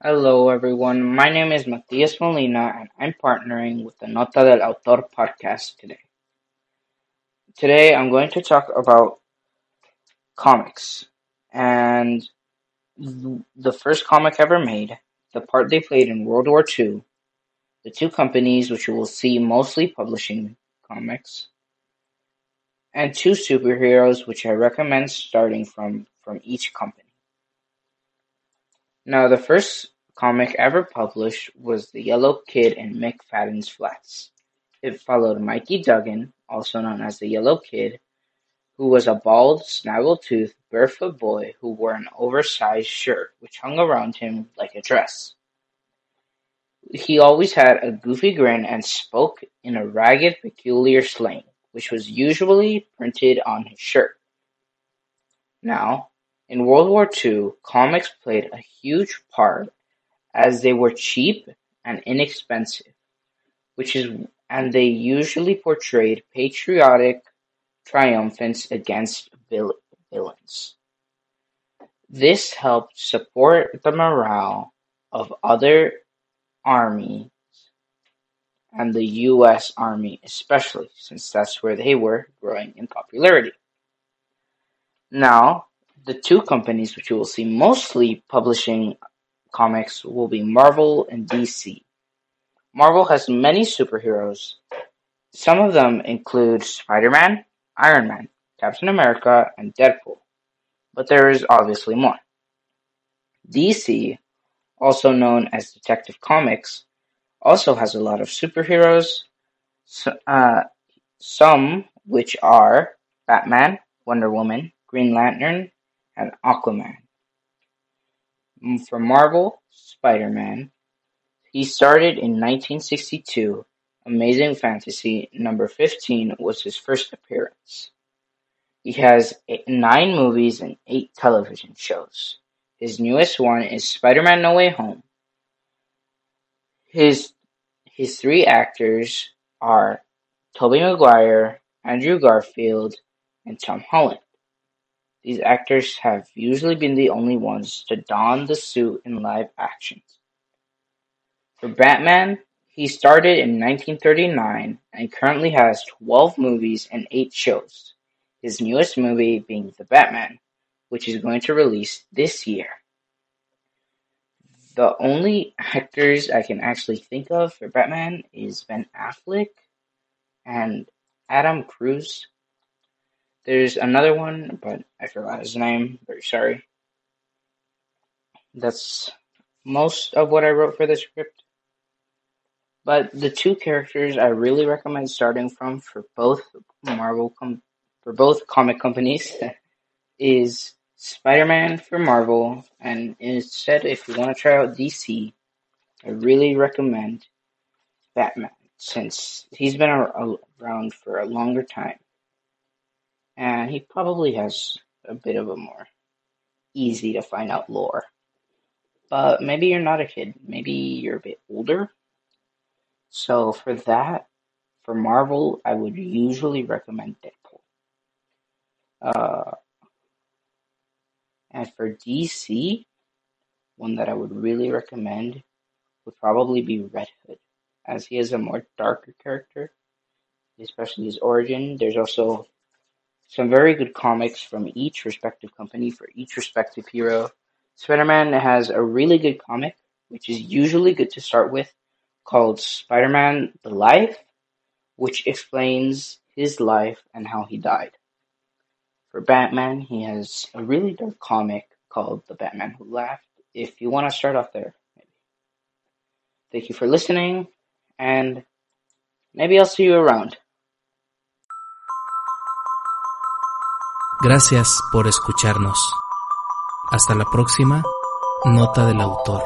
Hello, everyone. My name is Matias Molina, and I'm partnering with the Nota del Autor podcast today. Today, I'm going to talk about comics and the first comic ever made, the part they played in World War II, the two companies which you will see mostly publishing comics, and two superheroes which I recommend starting from from each company. Now, the first comic ever published was The Yellow Kid in McFadden's Flats. It followed Mikey Dugan, also known as the Yellow Kid, who was a bald, snaggle-toothed, barefoot boy who wore an oversized shirt which hung around him like a dress. He always had a goofy grin and spoke in a ragged, peculiar slang, which was usually printed on his shirt. Now, in World War Two, comics played a huge part as they were cheap and inexpensive, which is and they usually portrayed patriotic triumphants against villains. This helped support the morale of other armies and the US Army especially, since that's where they were growing in popularity. Now, the two companies which you will see mostly publishing comics will be Marvel and DC. Marvel has many superheroes. Some of them include Spider-Man, Iron Man, Captain America, and Deadpool. But there is obviously more. DC, also known as Detective Comics, also has a lot of superheroes, uh, some which are Batman, Wonder Woman, Green Lantern, and Aquaman. For Marvel, Spider-Man. He started in nineteen-sixty-two. Amazing Fantasy number fifteen was his first appearance. He has eight, nine movies and eight television shows. His newest one is Spider-Man No Way Home. His his three actors are Tobey Maguire, Andrew Garfield, and Tom Holland. These actors have usually been the only ones to don the suit in live actions. For Batman, he started in 1939 and currently has 12 movies and 8 shows, his newest movie being The Batman, which is going to release this year. The only actors I can actually think of for Batman is Ben Affleck and Adam Cruz. There's another one, but I forgot his name. Very sorry. That's most of what I wrote for the script. But the two characters I really recommend starting from for both Marvel com- for both comic companies is Spider-Man for Marvel, and instead, if you want to try out DC, I really recommend Batman since he's been around for a longer time and he probably has a bit of a more easy to find out lore. But maybe you're not a kid, maybe you're a bit older. So for that, for Marvel, I would usually recommend Deadpool. Uh, and for DC, one that I would really recommend would probably be Red Hood, as he is a more darker character, especially his origin. There's also some very good comics from each respective company for each respective hero. Spider-Man has a really good comic, which is usually good to start with, called Spider-Man The Life, which explains his life and how he died. For Batman, he has a really dark comic called The Batman Who Laughed, if you want to start off there. Thank you for listening, and maybe I'll see you around. Gracias por escucharnos. Hasta la próxima, nota del autor.